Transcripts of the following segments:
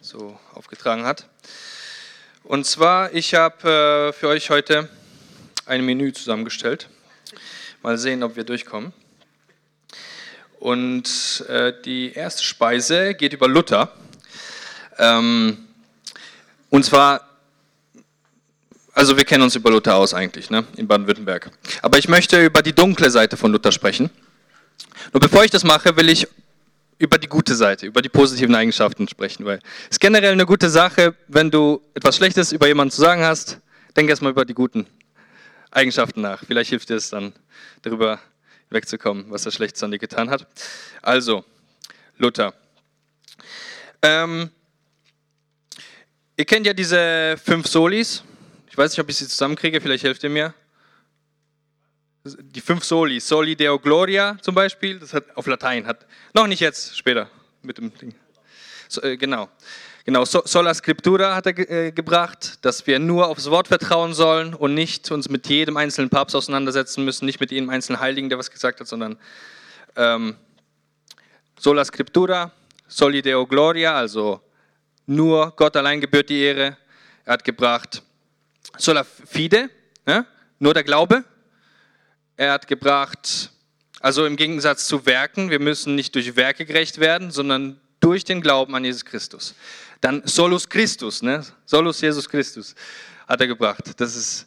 so aufgetragen hat. Und zwar, ich habe äh, für euch heute ein Menü zusammengestellt. Mal sehen, ob wir durchkommen. Und äh, die erste Speise geht über Luther. Ähm, und zwar, also wir kennen uns über Luther aus eigentlich, ne, in Baden-Württemberg. Aber ich möchte über die dunkle Seite von Luther sprechen. Nur bevor ich das mache, will ich über die gute Seite, über die positiven Eigenschaften sprechen, weil es ist generell eine gute Sache, wenn du etwas Schlechtes über jemanden zu sagen hast, denk erstmal über die guten Eigenschaften nach. Vielleicht hilft dir es dann, darüber wegzukommen, was er Schlechtes an dir getan hat. Also, Luther. Ähm, ihr kennt ja diese fünf Solis. Ich weiß nicht, ob ich sie zusammenkriege, vielleicht helft ihr mir die fünf Soli, Soli Deo Gloria zum Beispiel, das hat auf Latein, hat noch nicht jetzt, später mit dem Ding. So, äh, genau. Genau, Sola Scriptura hat er ge äh, gebracht, dass wir nur aufs Wort vertrauen sollen und nicht uns mit jedem einzelnen Papst auseinandersetzen müssen, nicht mit jedem einzelnen Heiligen, der was gesagt hat, sondern ähm, Sola Scriptura, Soli Deo Gloria, also nur Gott allein gebührt die Ehre. Er hat gebracht Sola Fide, ja, nur der Glaube, er hat gebracht, also im Gegensatz zu Werken, wir müssen nicht durch Werke gerecht werden, sondern durch den Glauben an Jesus Christus. Dann Solus Christus, ne? Solus Jesus Christus hat er gebracht. Das ist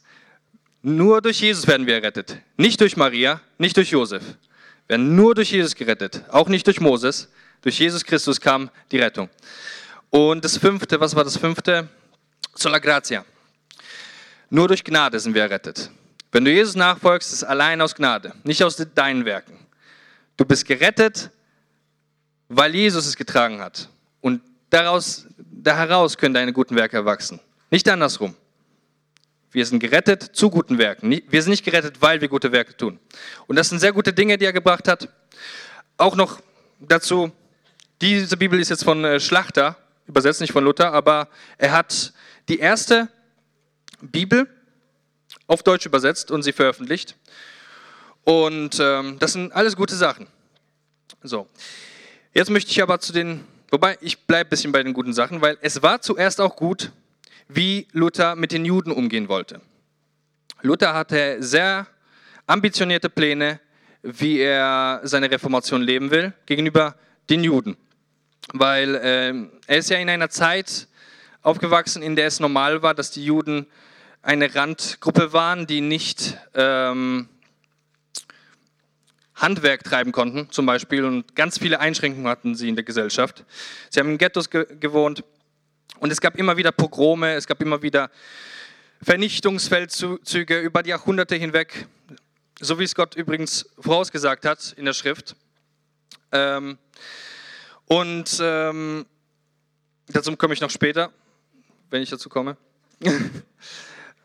nur durch Jesus werden wir errettet. Nicht durch Maria, nicht durch Josef. Wir werden nur durch Jesus gerettet. Auch nicht durch Moses. Durch Jesus Christus kam die Rettung. Und das fünfte, was war das fünfte? Sola Gratia. Nur durch Gnade sind wir errettet. Wenn du Jesus nachfolgst, ist allein aus Gnade, nicht aus deinen Werken. Du bist gerettet, weil Jesus es getragen hat. Und daraus, da heraus können deine guten Werke erwachsen. Nicht andersrum. Wir sind gerettet zu guten Werken. Wir sind nicht gerettet, weil wir gute Werke tun. Und das sind sehr gute Dinge, die er gebracht hat. Auch noch dazu, diese Bibel ist jetzt von äh, Schlachter, übersetzt nicht von Luther, aber er hat die erste Bibel auf Deutsch übersetzt und sie veröffentlicht. Und ähm, das sind alles gute Sachen. So, jetzt möchte ich aber zu den, wobei ich bleibe ein bisschen bei den guten Sachen, weil es war zuerst auch gut, wie Luther mit den Juden umgehen wollte. Luther hatte sehr ambitionierte Pläne, wie er seine Reformation leben will gegenüber den Juden. Weil äh, er ist ja in einer Zeit aufgewachsen, in der es normal war, dass die Juden eine Randgruppe waren, die nicht ähm, Handwerk treiben konnten, zum Beispiel, und ganz viele Einschränkungen hatten sie in der Gesellschaft. Sie haben in Ghettos ge gewohnt und es gab immer wieder Pogrome, es gab immer wieder Vernichtungsfeldzüge über die Jahrhunderte hinweg, so wie es Gott übrigens vorausgesagt hat in der Schrift. Ähm, und ähm, dazu komme ich noch später, wenn ich dazu komme.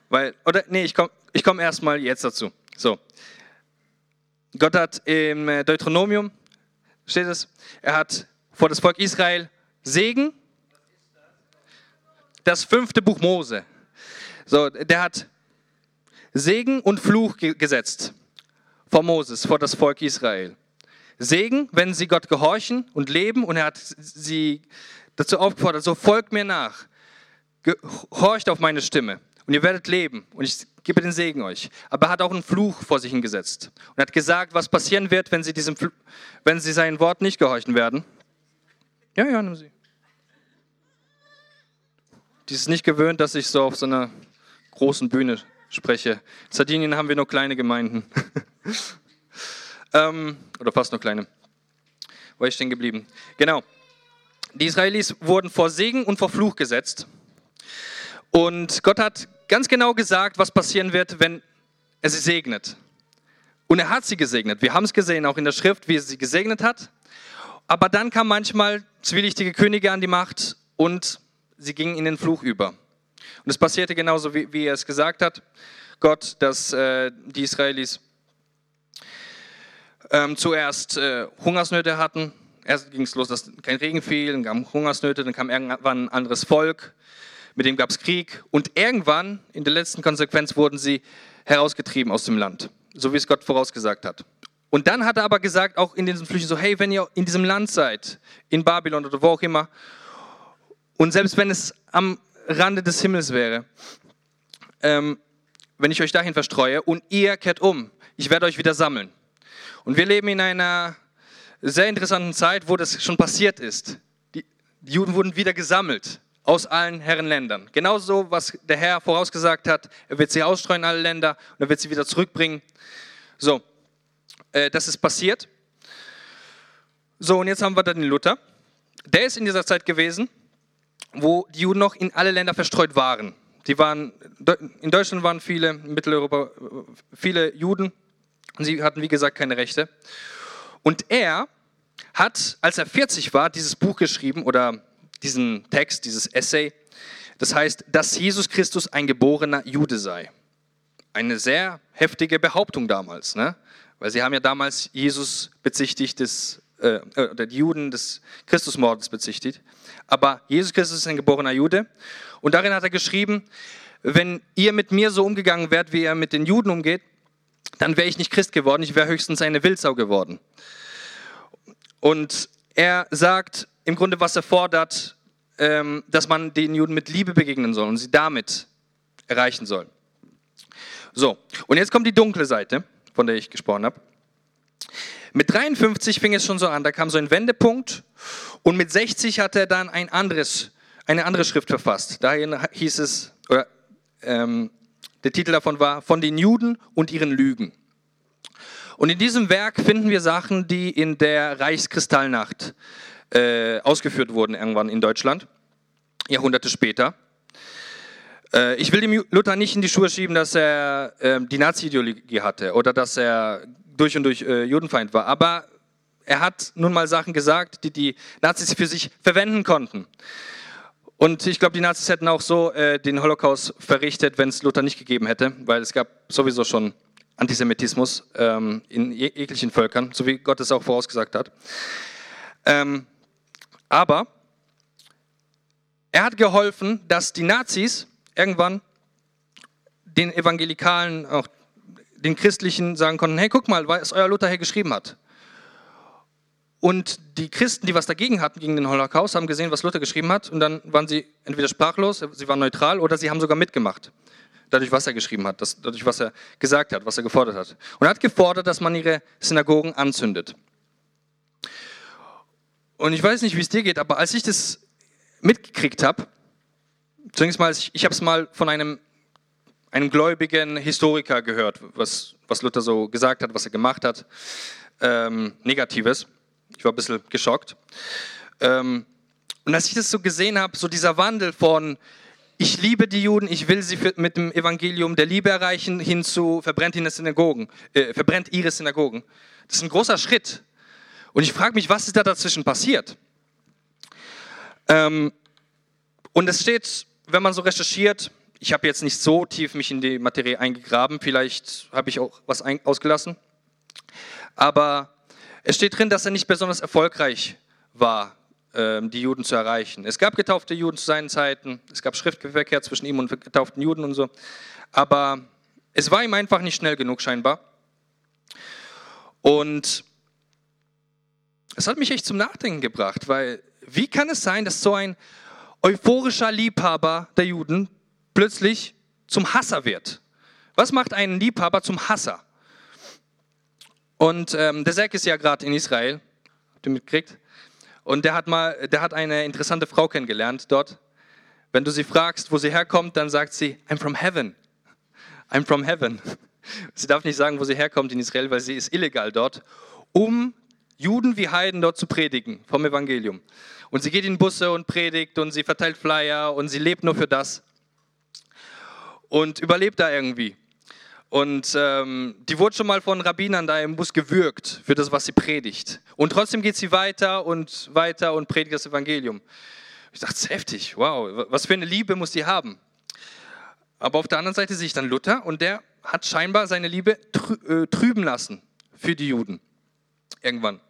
Weil, oder, nee, ich komme ich komm erstmal jetzt dazu. So. Gott hat im äh, Deuteronomium, steht es, er hat vor das Volk Israel Segen, das fünfte Buch Mose. So, der hat Segen und Fluch gesetzt vor Moses, vor das Volk Israel. Segen, wenn sie Gott gehorchen und leben, und er hat sie dazu aufgefordert, so folgt mir nach, gehorcht auf meine Stimme und ihr werdet leben und ich gebe den Segen euch. Aber er hat auch einen Fluch vor sich hingesetzt und hat gesagt, was passieren wird, wenn sie, diesem Fluch, wenn sie sein Wort nicht gehorchen werden. Ja, ja, nimm sie. Die ist nicht gewöhnt, dass ich so auf so einer großen Bühne spreche. In Sardinien haben wir nur kleine Gemeinden. ähm, oder fast nur kleine. Wo ist ich stehen geblieben? Genau. Die Israelis wurden vor Segen und vor Fluch gesetzt. Und Gott hat ganz genau gesagt, was passieren wird, wenn er sie segnet. Und er hat sie gesegnet. Wir haben es gesehen, auch in der Schrift, wie er sie gesegnet hat. Aber dann kamen manchmal zwielichtige Könige an die Macht und sie gingen in den Fluch über. Und es passierte genauso, wie, wie er es gesagt hat. Gott, dass äh, die Israelis ähm, zuerst äh, Hungersnöte hatten. Erst ging es los, dass kein Regen fiel, dann kamen Hungersnöte, dann kam irgendwann ein anderes Volk mit dem gab es Krieg und irgendwann, in der letzten Konsequenz, wurden sie herausgetrieben aus dem Land, so wie es Gott vorausgesagt hat. Und dann hat er aber gesagt, auch in diesen Flüchen so, hey, wenn ihr in diesem Land seid, in Babylon oder wo auch immer, Und selbst wenn es am Rande des Himmels wäre, ähm, wenn ich euch dahin verstreue und ihr kehrt um, ich werde euch wieder sammeln. Und wir leben in einer sehr interessanten Zeit, wo das schon passiert ist. Die, Juden wurden wieder gesammelt aus allen Herrenländern. Genauso, was der Herr vorausgesagt hat, er wird sie ausstreuen in alle Länder und er wird sie wieder zurückbringen. So, äh, das ist passiert. So, und jetzt haben wir dann den Luther. Der ist in dieser Zeit gewesen, wo die Juden noch in alle Länder verstreut waren. Die waren in Deutschland waren viele, in Mitteleuropa viele Juden und sie hatten, wie gesagt, keine Rechte. Und er hat, als er 40 war, dieses Buch geschrieben oder diesen Text, dieses Essay. Das heißt, dass Jesus Christus ein geborener Jude sei. Eine sehr heftige Behauptung damals, ne? weil sie haben ja damals Jesus bezichtigt, des, äh, oder die Juden des Christusmordes bezichtigt. Aber Jesus Christus ist ein geborener Jude. Und darin hat er geschrieben, wenn ihr mit mir so umgegangen wärt, wie er mit den Juden umgeht, dann wäre ich nicht Christ geworden, ich wäre höchstens eine Wildsau geworden. Und er sagt im Grunde, was er fordert, ähm, dass man den Juden mit Liebe begegnen soll und sie damit erreichen soll. So, und jetzt kommt die dunkle Seite, von der ich gesprochen habe. Mit 53 fing es schon so an, da kam so ein Wendepunkt und mit 60 hat er dann ein anderes, eine andere Schrift verfasst. Daher hieß es, oder ähm, der Titel davon war Von den Juden und ihren Lügen. Und in diesem Werk finden wir Sachen, die in der Reichskristallnacht äh, ausgeführt wurden, irgendwann in Deutschland, Jahrhunderte später. Äh, ich will dem Luther nicht in die Schuhe schieben, dass er äh, die Nazi-Ideologie hatte oder dass er durch und durch äh, Judenfeind war, aber er hat nun mal Sachen gesagt, die die Nazis für sich verwenden konnten. Und ich glaube, die Nazis hätten auch so äh, den Holocaust verrichtet, wenn es Luther nicht gegeben hätte, weil es gab sowieso schon Antisemitismus ähm, in jeglichen Völkern, so wie Gott es auch vorausgesagt hat. Ähm, aber er hat geholfen, dass die Nazis irgendwann den Evangelikalen, auch den Christlichen sagen konnten, hey, guck mal, was euer Luther hier geschrieben hat. Und die Christen, die was dagegen hatten, gegen den Holocaust, haben gesehen, was Luther geschrieben hat. Und dann waren sie entweder sprachlos, sie waren neutral oder sie haben sogar mitgemacht. Dadurch, was er geschrieben hat, dadurch, was er gesagt hat, was er gefordert hat. Und er hat gefordert, dass man ihre Synagogen anzündet. Und ich weiß nicht, wie es dir geht, aber als ich das mitgekriegt habe, zunächst mal, ich, ich habe es mal von einem, einem gläubigen Historiker gehört, was, was Luther so gesagt hat, was er gemacht hat, ähm, Negatives. Ich war ein bisschen geschockt. Ähm, und als ich das so gesehen habe, so dieser Wandel von ich liebe die Juden, ich will sie mit dem Evangelium der Liebe erreichen, hin zu verbrennt ihre Synagogen, äh, verbrennt ihre Synagogen. Das ist ein großer Schritt. Und ich frage mich, was ist da dazwischen passiert? Ähm, und es steht, wenn man so recherchiert, ich habe jetzt nicht so tief mich in die Materie eingegraben, vielleicht habe ich auch was ausgelassen, aber es steht drin, dass er nicht besonders erfolgreich war, ähm, die Juden zu erreichen. Es gab getaufte Juden zu seinen Zeiten, es gab Schriftverkehr zwischen ihm und getauften Juden und so, aber es war ihm einfach nicht schnell genug scheinbar. Und es hat mich echt zum Nachdenken gebracht, weil wie kann es sein, dass so ein euphorischer Liebhaber der Juden plötzlich zum Hasser wird? Was macht einen Liebhaber zum Hasser? Und ähm, der Zack ist ja gerade in Israel, habt ihr mitgekriegt? Und der hat mal, der hat eine interessante Frau kennengelernt dort. Wenn du sie fragst, wo sie herkommt, dann sagt sie, I'm from heaven. I'm from heaven. Sie darf nicht sagen, wo sie herkommt in Israel, weil sie ist illegal dort, um Juden wie Heiden dort zu predigen vom Evangelium. Und sie geht in Busse und predigt und sie verteilt Flyer und sie lebt nur für das und überlebt da irgendwie. Und ähm, die wurde schon mal von Rabbinern da im Bus gewürgt für das, was sie predigt. Und trotzdem geht sie weiter und weiter und predigt das Evangelium. Ich dachte, das ist heftig, wow, was für eine Liebe muss die haben. Aber auf der anderen Seite sehe ich dann Luther und der hat scheinbar seine Liebe äh, trüben lassen für die Juden. Irgendwann.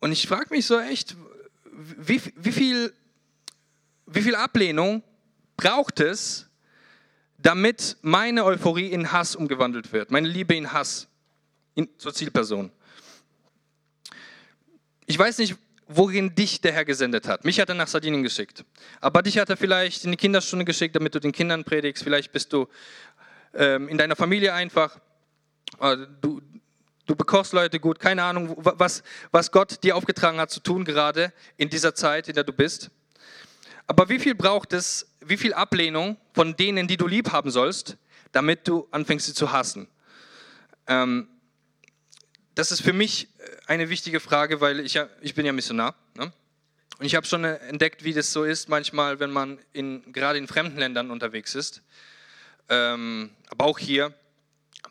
Und ich frage mich so echt, wie, wie, viel, wie viel Ablehnung braucht es, damit meine Euphorie in Hass umgewandelt wird, meine Liebe in Hass in, zur Zielperson. Ich weiß nicht, wohin dich der Herr gesendet hat. Mich hat er nach Sardinien geschickt. Aber dich hat er vielleicht in die Kinderstunde geschickt, damit du den Kindern predigst. Vielleicht bist du ähm, in deiner Familie einfach. Äh, du, du bekochst Leute gut. Keine Ahnung, was, was Gott dir aufgetragen hat zu tun, gerade in dieser Zeit, in der du bist. Aber wie viel braucht es, wie viel Ablehnung von denen, die du lieb haben sollst, damit du anfängst, sie zu hassen? Ähm, das ist für mich eine wichtige Frage, weil ich, ja, ich bin ja Missionar. Ne? Und ich habe schon entdeckt, wie das so ist, manchmal, wenn man in, gerade in fremden Ländern unterwegs ist. Ähm, aber auch hier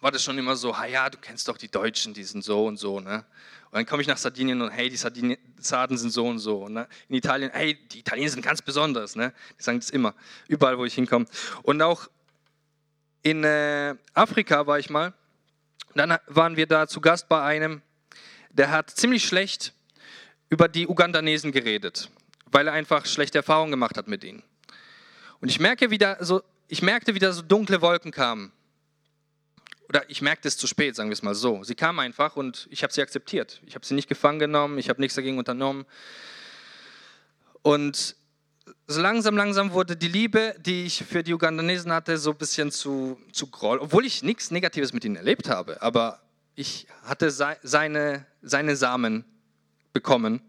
war das schon immer so, ja, du kennst doch die Deutschen, die sind so und so. Ne? Und dann komme ich nach Sardinien und hey, die Sardinien, Sarden sind so und so. Ne? In Italien, hey, die Italiener sind ganz besonders. Ne? Die sagen das immer, überall, wo ich hinkomme. Und auch in äh, Afrika war ich mal dann waren wir da zu Gast bei einem, der hat ziemlich schlecht über die Ugandanesen geredet, weil er einfach schlechte Erfahrungen gemacht hat mit ihnen. Und ich, merke wieder so, ich merkte, wie da so dunkle Wolken kamen. Oder ich merkte es zu spät, sagen wir es mal so. Sie kamen einfach und ich habe sie akzeptiert. Ich habe sie nicht gefangen genommen, ich habe nichts dagegen unternommen. Und so langsam, langsam wurde die Liebe, die ich für die Ugandanesen hatte, so ein bisschen zu, zu Groll. Obwohl ich nichts Negatives mit ihnen erlebt habe, aber ich hatte seine, seine Samen bekommen,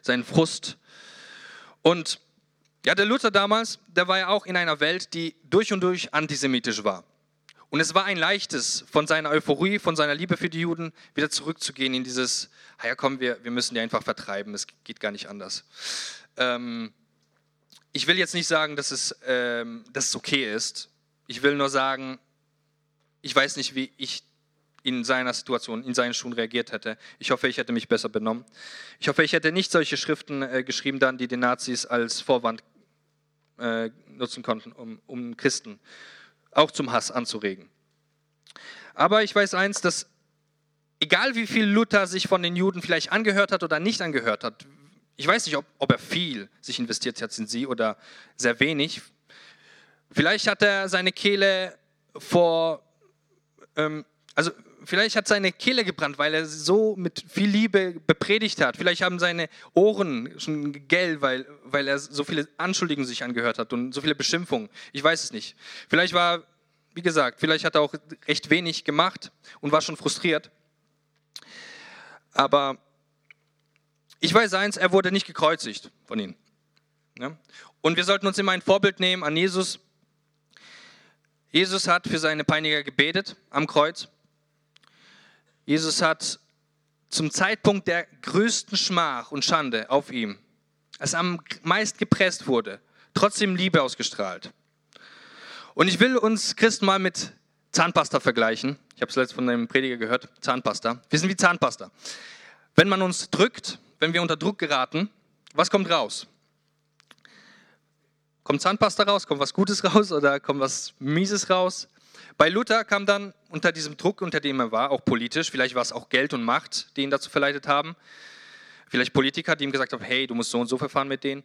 seinen Frust. Und ja, der Luther damals, der war ja auch in einer Welt, die durch und durch antisemitisch war. Und es war ein leichtes, von seiner Euphorie, von seiner Liebe für die Juden wieder zurückzugehen in dieses, ja komm, wir, wir müssen die einfach vertreiben, es geht gar nicht anders. Ähm, ich will jetzt nicht sagen, dass es, ähm, dass es okay ist. Ich will nur sagen, ich weiß nicht, wie ich in seiner Situation, in seinen Schuhen reagiert hätte. Ich hoffe, ich hätte mich besser benommen. Ich hoffe, ich hätte nicht solche Schriften äh, geschrieben, dann, die den Nazis als Vorwand äh, nutzen konnten, um, um Christen auch zum Hass anzuregen. Aber ich weiß eins, dass egal wie viel Luther sich von den Juden vielleicht angehört hat oder nicht angehört hat, ich weiß nicht, ob, ob er viel sich investiert hat in sie oder sehr wenig. Vielleicht hat er seine Kehle vor, ähm, also vielleicht hat seine Kehle gebrannt, weil er so mit viel Liebe bepredigt hat. Vielleicht haben seine Ohren schon gell, weil, weil er so viele Anschuldigungen sich angehört hat und so viele Beschimpfungen. Ich weiß es nicht. Vielleicht war, wie gesagt, vielleicht hat er auch recht wenig gemacht und war schon frustriert. Aber ich weiß eins, er wurde nicht gekreuzigt von ihnen. Ja? Und wir sollten uns immer ein Vorbild nehmen an Jesus. Jesus hat für seine Peiniger gebetet am Kreuz. Jesus hat zum Zeitpunkt der größten Schmach und Schande auf ihm, als er am meist gepresst wurde, trotzdem Liebe ausgestrahlt. Und ich will uns Christen mal mit Zahnpasta vergleichen. Ich habe es letztens von einem Prediger gehört, Zahnpasta. Wir sind wie Zahnpasta. Wenn man uns drückt, wenn wir unter Druck geraten, was kommt raus? Kommt Zahnpasta raus? Kommt was Gutes raus oder kommt was Mieses raus? Bei Luther kam dann unter diesem Druck, unter dem er war, auch politisch, vielleicht war es auch Geld und Macht, die ihn dazu verleitet haben. Vielleicht Politiker, die ihm gesagt haben, hey, du musst so und so verfahren mit denen.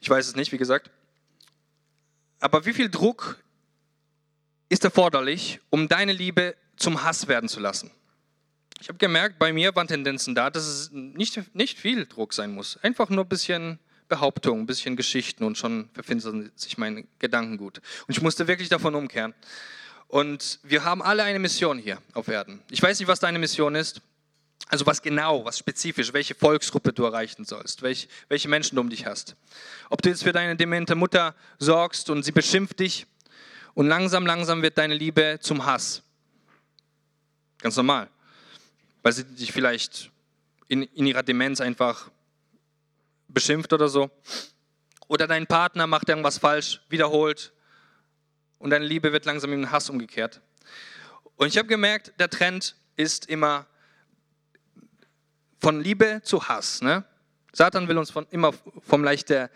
Ich weiß es nicht, wie gesagt. Aber wie viel Druck ist erforderlich, um deine Liebe zum Hass werden zu lassen? Ich habe gemerkt, bei mir waren Tendenzen da, dass es nicht, nicht viel Druck sein muss. Einfach nur ein bisschen Behauptung, ein bisschen Geschichten und schon verfinstern sich meine Gedanken gut. Und ich musste wirklich davon umkehren. Und wir haben alle eine Mission hier auf Erden. Ich weiß nicht, was deine Mission ist. Also was genau, was spezifisch, welche Volksgruppe du erreichen sollst, welch, welche Menschen du um dich hast. Ob du jetzt für deine demente Mutter sorgst und sie beschimpft dich und langsam, langsam wird deine Liebe zum Hass. Ganz normal weil sie dich vielleicht in, in ihrer Demenz einfach beschimpft oder so. Oder dein Partner macht irgendwas falsch, wiederholt und deine Liebe wird langsam in Hass umgekehrt. Und ich habe gemerkt, der Trend ist immer von Liebe zu Hass. Ne? Satan will uns von, immer vom Reich der,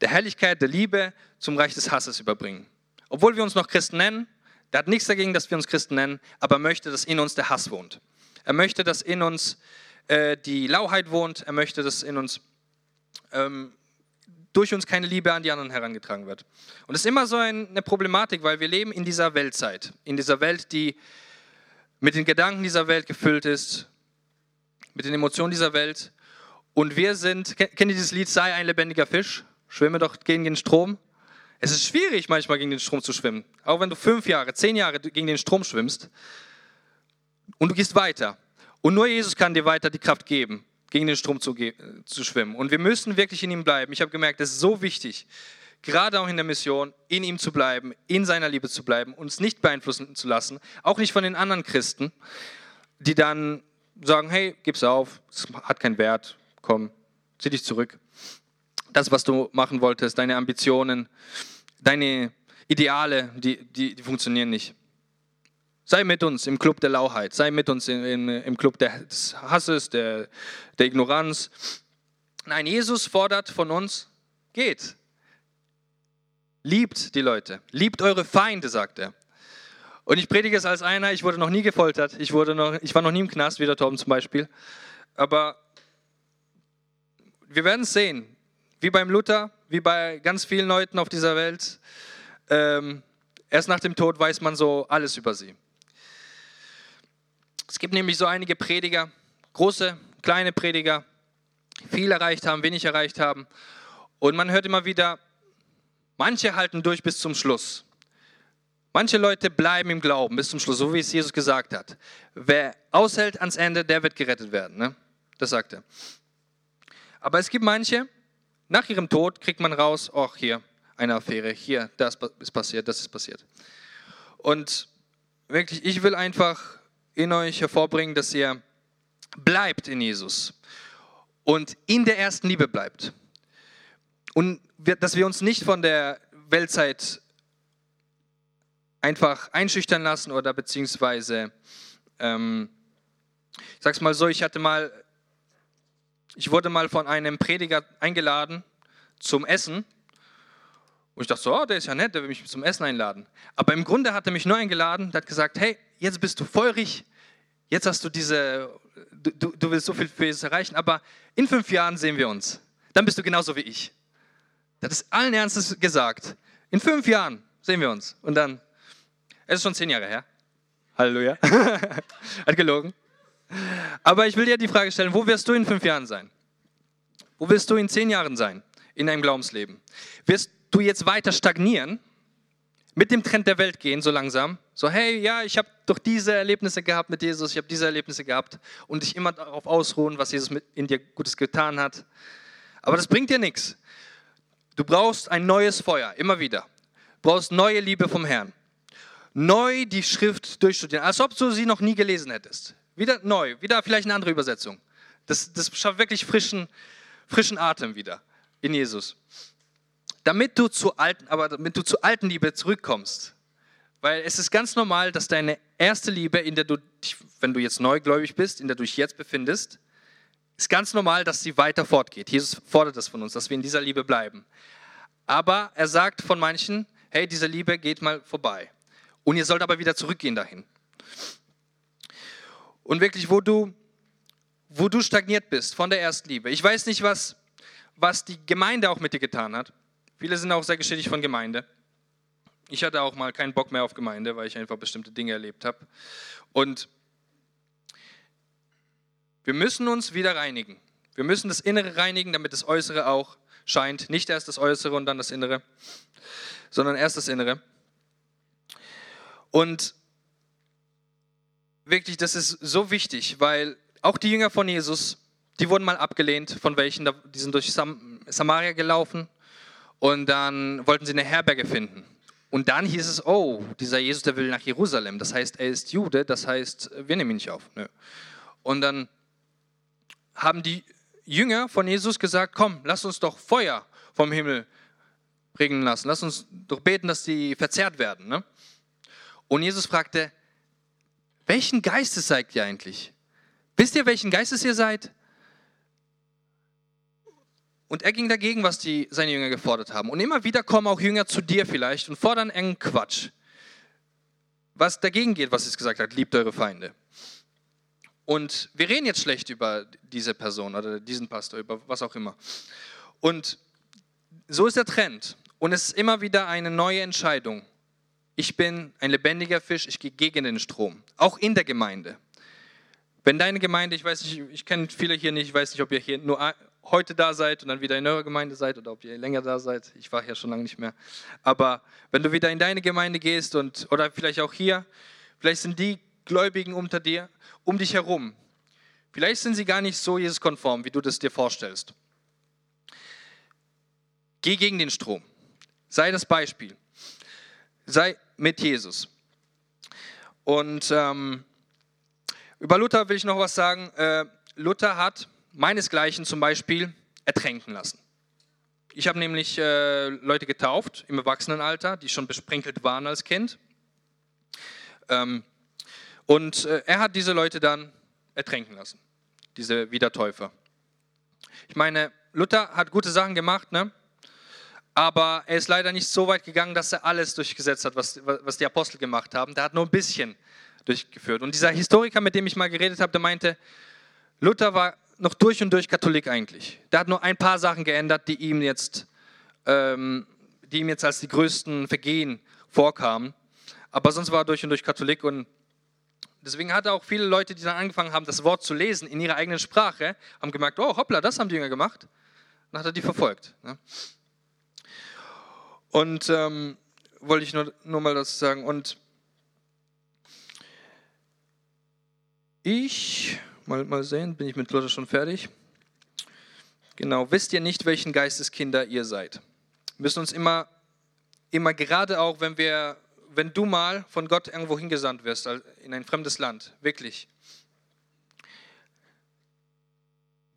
der Herrlichkeit, der Liebe zum Reich des Hasses überbringen. Obwohl wir uns noch Christen nennen, der hat nichts dagegen, dass wir uns Christen nennen, aber möchte, dass in uns der Hass wohnt. Er möchte, dass in uns äh, die Lauheit wohnt. Er möchte, dass in uns ähm, durch uns keine Liebe an die anderen herangetragen wird. Und das ist immer so eine Problematik, weil wir leben in dieser Weltzeit, in dieser Welt, die mit den Gedanken dieser Welt gefüllt ist. mit den Emotionen dieser Welt. Und wir sind, kennt ihr dieses Lied, sei ein lebendiger Fisch? Schwimme doch gegen den Strom. Es ist schwierig, manchmal gegen den Strom zu schwimmen. Auch wenn du fünf Jahre, zehn Jahre gegen den Strom schwimmst und du gehst weiter. Und nur Jesus kann dir weiter die Kraft geben, gegen den Strom zu, zu schwimmen. Und wir müssen wirklich in ihm bleiben. Ich habe gemerkt, es ist so wichtig, gerade auch in der Mission, in ihm zu bleiben, in seiner Liebe zu bleiben, uns nicht beeinflussen zu lassen, auch nicht von den anderen Christen, die dann sagen, hey, gib's auf, es hat keinen Wert, komm, zieh dich zurück das, was du machen wolltest, deine Ambitionen, deine Ideale, die, die, die funktionieren nicht. Sei mit uns im Club der Lauheit, sei mit uns in, in, im Club des Hasses, der, der Ignoranz. Nein, Jesus fordert von uns, geht. Liebt die Leute, liebt eure Feinde, sagt er. Und ich predige es als einer, ich wurde noch nie gefoltert, ich, wurde noch, ich war noch nie im Knast, wie der Torben zum Beispiel. Aber wir werden es sehen. Wie beim Luther, wie bei ganz vielen Leuten auf dieser Welt. Ähm, erst nach dem Tod weiß man so alles über sie. Es gibt nämlich so einige Prediger, große, kleine Prediger, viel erreicht haben, wenig erreicht haben. Und man hört immer wieder, manche halten durch bis zum Schluss. Manche Leute bleiben im Glauben bis zum Schluss, so wie es Jesus gesagt hat. Wer aushält ans Ende, der wird gerettet werden. Ne? Das sagt er. Aber es gibt manche, nach ihrem Tod kriegt man raus, ach hier, eine Affäre, hier, das ist passiert, das ist passiert. Und wirklich, ich will einfach in euch hervorbringen, dass ihr bleibt in Jesus und in der ersten Liebe bleibt. Und dass wir uns nicht von der Weltzeit einfach einschüchtern lassen oder beziehungsweise, ähm, ich sag's mal so, ich hatte mal ich wurde mal von einem Prediger eingeladen zum Essen. Und ich dachte so, oh, der ist ja nett, der will mich zum Essen einladen. Aber im Grunde hat er mich nur eingeladen und hat gesagt, hey, jetzt bist du feurig, jetzt hast du diese, du, du willst so viel für Jesus erreichen, aber in fünf Jahren sehen wir uns. Dann bist du genauso wie ich. Das ist allen Ernstes gesagt. In fünf Jahren sehen wir uns. Und dann, es ist schon zehn Jahre her. Halleluja. hat gelogen. Aber ich will dir die Frage stellen, wo wirst du in fünf Jahren sein? Wo wirst du in zehn Jahren sein in deinem Glaubensleben? Wirst du jetzt weiter stagnieren, mit dem Trend der Welt gehen, so langsam? So, hey, ja, ich habe doch diese Erlebnisse gehabt mit Jesus, ich habe diese Erlebnisse gehabt und dich immer darauf ausruhen, was Jesus in dir Gutes getan hat. Aber das bringt dir nichts. Du brauchst ein neues Feuer, immer wieder. Du brauchst neue Liebe vom Herrn. Neu die Schrift durchstudieren, als ob du sie noch nie gelesen hättest. Wieder neu, wieder vielleicht eine andere Übersetzung. Das, das schafft wirklich frischen, frischen Atem wieder in Jesus. Damit du, zu alten, aber damit du zur alten Liebe zurückkommst. Weil es ist ganz normal, dass deine erste Liebe, in der du, wenn du jetzt neugläubig bist, in der du dich jetzt befindest, ist ganz normal, dass sie weiter fortgeht. Jesus fordert das von uns, dass wir in dieser Liebe bleiben. Aber er sagt von manchen, hey, diese Liebe geht mal vorbei. Und ihr sollt aber wieder zurückgehen dahin. Und wirklich, wo du, wo du stagniert bist von der Erstliebe. Ich weiß nicht, was, was die Gemeinde auch mit dir getan hat. Viele sind auch sehr geschädigt von Gemeinde. Ich hatte auch mal keinen Bock mehr auf Gemeinde, weil ich einfach bestimmte Dinge erlebt habe. Und wir müssen uns wieder reinigen. Wir müssen das Innere reinigen, damit das Äußere auch scheint. Nicht erst das Äußere und dann das Innere, sondern erst das Innere. Und wirklich, das ist so wichtig, weil auch die Jünger von Jesus, die wurden mal abgelehnt von welchen, die sind durch Sam Samaria gelaufen und dann wollten sie eine Herberge finden. Und dann hieß es, oh, dieser Jesus, der will nach Jerusalem. Das heißt, er ist Jude, das heißt, wir nehmen ihn nicht auf. Nö. Und dann haben die Jünger von Jesus gesagt, komm, lass uns doch Feuer vom Himmel regnen lassen. Lass uns doch beten, dass sie verzehrt werden. Ne? Und Jesus fragte, welchen Geistes seid ihr eigentlich? Wisst ihr, welchen Geistes ihr seid? Und er ging dagegen, was die, seine Jünger gefordert haben. Und immer wieder kommen auch Jünger zu dir vielleicht und fordern engen Quatsch. Was dagegen geht, was es gesagt hat, liebt eure Feinde. Und wir reden jetzt schlecht über diese Person oder diesen Pastor, über was auch immer. Und so ist der Trend. Und es ist immer wieder eine neue Entscheidung ich bin ein lebendiger Fisch, ich gehe gegen den Strom, auch in der Gemeinde. Wenn deine Gemeinde, ich weiß nicht, ich kenne viele hier nicht, ich weiß nicht, ob ihr hier nur heute da seid und dann wieder in eurer Gemeinde seid oder ob ihr länger da seid. Ich war hier schon lange nicht mehr. Aber wenn du wieder in deine Gemeinde gehst und oder vielleicht auch hier, vielleicht sind die Gläubigen unter dir, um dich herum. Vielleicht sind sie gar nicht so Jesus-konform, wie du das dir vorstellst. Geh gegen den Strom. Sei das Beispiel. Sei mit Jesus. Und ähm, über Luther will ich noch was sagen. Äh, Luther hat meinesgleichen zum Beispiel ertränken lassen. Ich habe nämlich äh, Leute getauft im Erwachsenenalter, die schon besprenkelt waren als Kind. Ähm, und äh, er hat diese Leute dann ertränken lassen, diese Wiedertäufer. Ich meine, Luther hat gute Sachen gemacht, ne? aber er ist leider nicht so weit gegangen, dass er alles durchgesetzt hat, was, was die Apostel gemacht haben. Der hat nur ein bisschen durchgeführt. Und dieser Historiker, mit dem ich mal geredet habe, der meinte, Luther war noch durch und durch Katholik eigentlich. Der hat nur ein paar Sachen geändert, die ihm jetzt, ähm, die ihm jetzt als die größten Vergehen vorkamen. Aber sonst war er durch und durch Katholik und deswegen hat er auch viele Leute, die dann angefangen haben, das Wort zu lesen in ihrer eigenen Sprache, haben gemerkt, oh hoppla, das haben die Jünger gemacht. Dann hat er die verfolgt. Ne? Und ähm, wollte ich nur, nur mal das sagen. Und ich, mal, mal sehen, bin ich mit Luther schon fertig? Genau, wisst ihr nicht, welchen Geisteskinder ihr seid? Wir müssen uns immer, immer gerade auch, wenn wir, wenn du mal von Gott irgendwo hingesandt wirst, in ein fremdes Land, wirklich.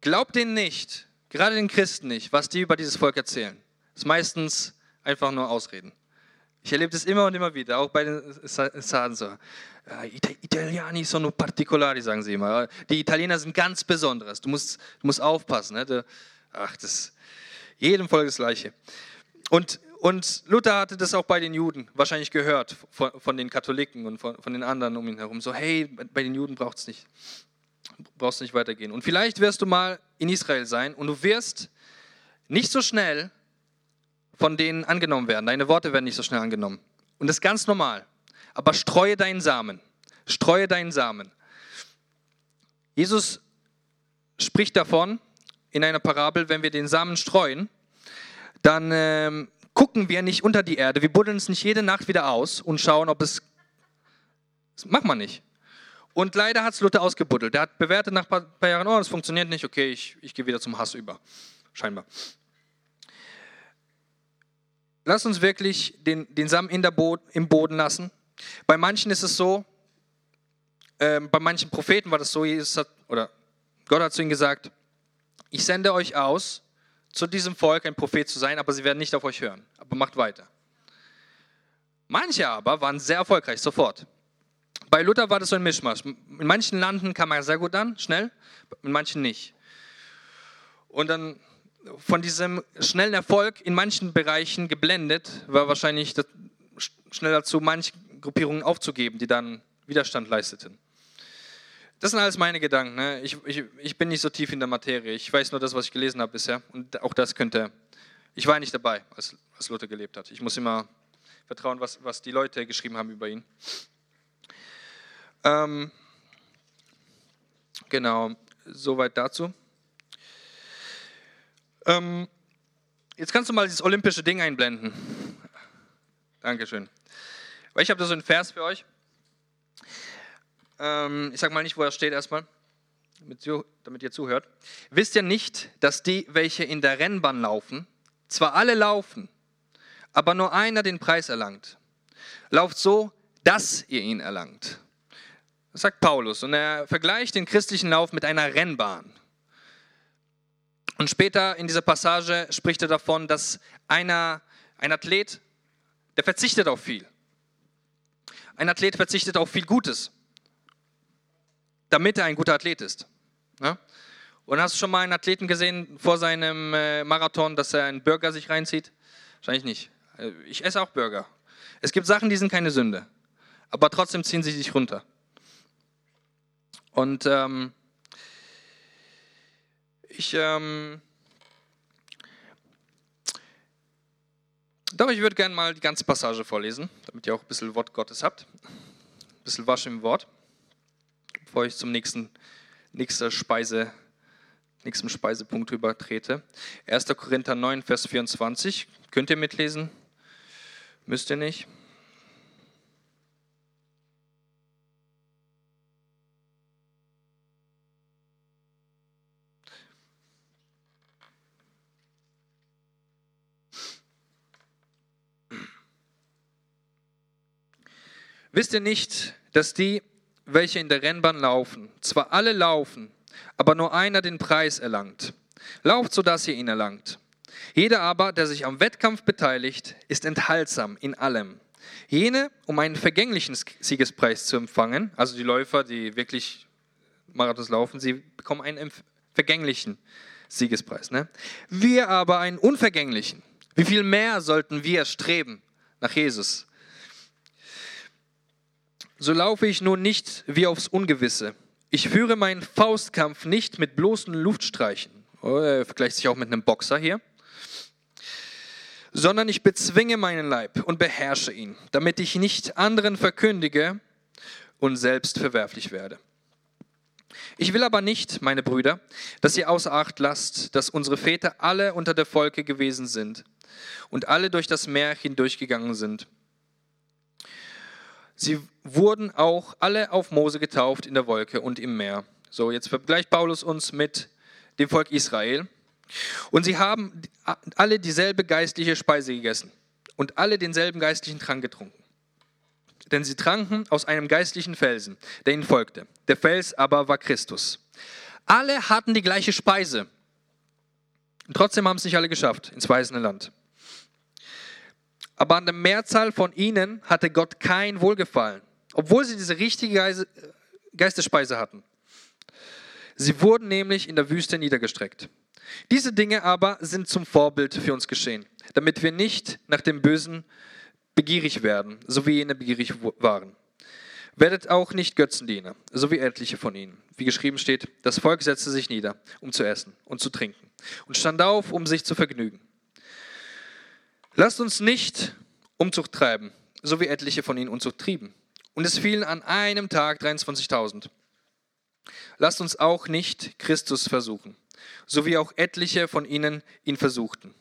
Glaubt denen nicht, gerade den Christen nicht, was die über dieses Volk erzählen. Das ist meistens einfach nur Ausreden. Ich erlebe das immer und immer wieder, auch bei den Saden so. Italiani sono particolari, sagen sie immer. Die Italiener sind ganz Besonderes. Du musst, du musst aufpassen. Ne? ach, das jedem Volk das Gleiche. Und, und Luther hatte das auch bei den Juden wahrscheinlich gehört, von, von den Katholiken und von, von, den anderen um ihn herum. So, hey, bei den Juden braucht es nicht, brauchst nicht weitergehen. Und vielleicht wirst du mal in Israel sein und du wirst nicht so schnell von denen angenommen werden. Deine Worte werden nicht so schnell angenommen. Und das ist ganz normal. Aber streue deinen Samen. Streue deinen Samen. Jesus spricht davon in einer Parabel, wenn wir den Samen streuen, dann ähm, gucken wir nicht unter die Erde. Wir buddeln es nicht jede Nacht wieder aus und schauen, ob es. Das macht man nicht. Und leider hat es Luther ausgebuddelt. Der hat bewertet nach ein paar Jahren, oh, das funktioniert nicht, okay, ich, ich gehe wieder zum Hass über. Scheinbar. Lass uns wirklich den, den Samen der Bo im Boden lassen. Bei manchen ist es so, äh, bei manchen Propheten war das so, Jesus hat, oder Gott hat zu ihnen gesagt, ich sende euch aus, zu diesem Volk ein Prophet zu sein, aber sie werden nicht auf euch hören. Aber macht weiter. Manche aber waren sehr erfolgreich, sofort. Bei Luther war das so ein Mischmasch. In manchen Landen kam er sehr gut an, schnell, in manchen nicht. Und dann von diesem schnellen Erfolg in manchen Bereichen geblendet, war wahrscheinlich schnell dazu, manche Gruppierungen aufzugeben, die dann Widerstand leisteten. Das sind alles meine Gedanken. Ne? Ich, ich, ich, bin nicht so tief in der Materie. Ich weiß nur das, was ich gelesen habe bisher. Und auch das könnte. Ich war nicht dabei, als, als Luther gelebt hat. Ich muss immer vertrauen, was, was die Leute geschrieben haben über ihn. Ähm, genau, soweit dazu. Ähm, jetzt kannst du mal dieses olympische Ding einblenden. Dankeschön. Weil ich habe da so einen Vers für euch. Ähm, ich sage mal nicht, wo er steht erstmal, damit, ihr zuhört. Wisst ihr nicht, dass die, welche in der Rennbahn laufen, zwar alle laufen, aber nur einer den Preis erlangt. Lauft so, dass ihr ihn erlangt. Das sagt Paulus. Und er vergleicht den christlichen Lauf mit einer Rennbahn. Und später in dieser Passage spricht er davon, dass einer, ein Athlet, der verzichtet auf viel. Ein Athlet verzichtet auf viel Gutes, damit er ein guter Athlet ist. Ja? Und hast du schon mal einen Athleten gesehen vor seinem äh, Marathon, dass er einen Burger sich reinzieht? Wahrscheinlich nicht. Äh, ich esse auch Burger. Es gibt Sachen, die sind keine Sünde, aber trotzdem ziehen sie sich runter. Und ähm, ich, ähm, doch, ich würde gerne mal die ganze Passage vorlesen, damit ihr auch ein bisschen Wort Gottes habt. Ein bisschen Wasch im Wort. bevor ich zum nächsten nächster Speise, nächsten Speisepunkt übertrete. 1. Korinther 9, Vers 24. Könnt ihr mitlesen? Müsst ihr nicht? Wisst ihr nicht, dass die, welche in der Rennbahn laufen, zwar alle laufen, aber nur einer den Preis erlangt? Lauft, so dass ihr ihn erlangt. Jeder aber, der sich am Wettkampf beteiligt, ist enthaltsam in allem. Jene, um einen vergänglichen Siegespreis zu empfangen, also die Läufer, die wirklich Marathons laufen, sie bekommen einen vergänglichen Siegespreis. Ne? Wir aber einen unvergänglichen. Wie viel mehr sollten wir streben nach Jesus? So laufe ich nun nicht wie aufs Ungewisse. Ich führe meinen Faustkampf nicht mit bloßen Luftstreichen. Oh, er vergleicht sich auch mit einem Boxer hier. Sondern ich bezwinge meinen Leib und beherrsche ihn, damit ich nicht anderen verkündige und selbst verwerflich werde. Ich will aber nicht, meine Brüder, dass ihr außer Acht lasst, dass unsere Väter alle unter der Volke gewesen sind und alle durch das Meer hindurchgegangen sind Sie wurden auch alle auf Mose getauft in der Wolke und im Meer. So, jetzt vergleicht Paulus uns mit dem Volk Israel. Und sie haben alle dieselbe geistliche Speise gegessen und alle denselben geistlichen Trank getrunken. Denn sie tranken aus einem geistlichen Felsen, der ihnen folgte. Der Fels aber war Christus. Alle hatten die gleiche Speise. Und trotzdem haben es nicht alle geschafft ins verheißene Land. Aber an der Mehrzahl von ihnen hatte Gott kein Wohlgefallen, obwohl sie diese richtige Geistespeise hatten. Sie wurden nämlich in der Wüste niedergestreckt. Diese Dinge aber sind zum Vorbild für uns geschehen, damit wir nicht nach dem Bösen begierig werden, so wie jene begierig waren. Werdet auch nicht Götzendiener, so wie etliche von ihnen. Wie geschrieben steht, das Volk setzte sich nieder, um zu essen und zu trinken, und stand auf, um sich zu vergnügen. Lasst uns nicht Umzucht treiben, so wie etliche von ihnen Umzucht trieben. Und es fielen an einem Tag 23.000. Lasst uns auch nicht Christus versuchen, so wie auch etliche von ihnen ihn versuchten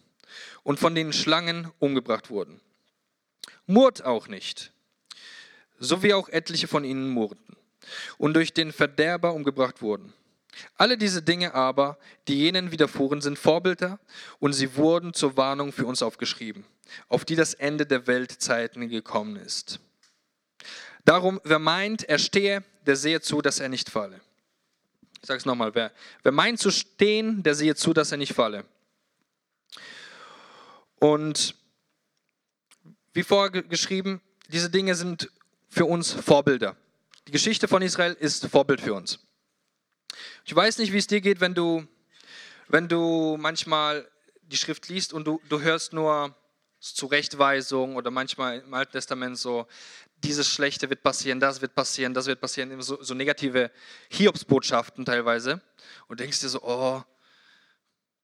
und von den Schlangen umgebracht wurden. Murrt auch nicht, so wie auch etliche von ihnen murrten und durch den Verderber umgebracht wurden. Alle diese Dinge aber, die jenen widerfuhren, sind Vorbilder und sie wurden zur Warnung für uns aufgeschrieben, auf die das Ende der Weltzeiten gekommen ist. Darum, wer meint, er stehe, der sehe zu, dass er nicht falle. Ich sage es nochmal, wer, wer meint zu stehen, der sehe zu, dass er nicht falle. Und wie vorgeschrieben, diese Dinge sind für uns Vorbilder. Die Geschichte von Israel ist Vorbild für uns. Ich weiß nicht, wie es dir geht, wenn du, wenn du manchmal die Schrift liest und du, du hörst nur Zurechtweisung oder manchmal im Alten Testament so, dieses Schlechte wird passieren, das wird passieren, das wird passieren, so, so negative Hiobsbotschaften teilweise und denkst dir so, oh,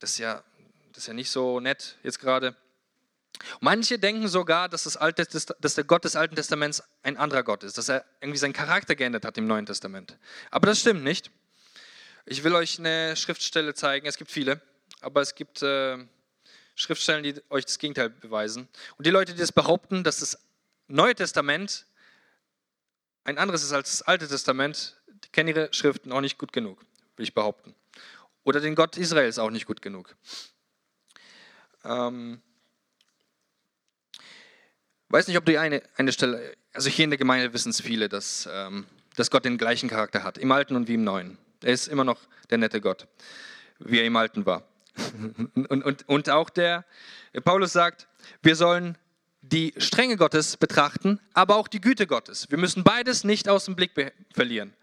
das ist ja, das ist ja nicht so nett jetzt gerade. Manche denken sogar, dass, das Alte, dass der Gott des Alten Testaments ein anderer Gott ist, dass er irgendwie seinen Charakter geändert hat im Neuen Testament. Aber das stimmt nicht. Ich will euch eine Schriftstelle zeigen. Es gibt viele, aber es gibt äh, Schriftstellen, die euch das Gegenteil beweisen. Und die Leute, die das behaupten, dass das Neue Testament ein anderes ist als das Alte Testament, die kennen ihre Schriften auch nicht gut genug, will ich behaupten. Oder den Gott Israels auch nicht gut genug. Ähm, weiß nicht, ob du eine, eine Stelle, also hier in der Gemeinde wissen es viele, dass, ähm, dass Gott den gleichen Charakter hat, im Alten und wie im Neuen. Er ist immer noch der nette Gott, wie er im Alten war. und, und, und auch der, Paulus sagt, wir sollen die Strenge Gottes betrachten, aber auch die Güte Gottes. Wir müssen beides nicht aus dem Blick verlieren.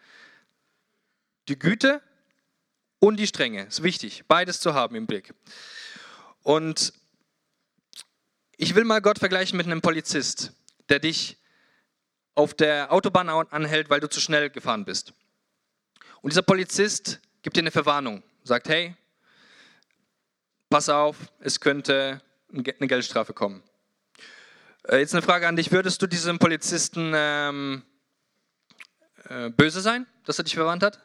Die Güte und die Strenge ist wichtig, beides zu haben im Blick. Und ich will mal Gott vergleichen mit einem Polizist, der dich auf der Autobahn anhält, weil du zu schnell gefahren bist. Und dieser Polizist gibt dir eine Verwarnung, sagt, hey, pass auf, es könnte eine Geldstrafe kommen. Äh, jetzt eine Frage an dich, würdest du diesem Polizisten ähm, äh, böse sein? dass er dich verwarnt hat?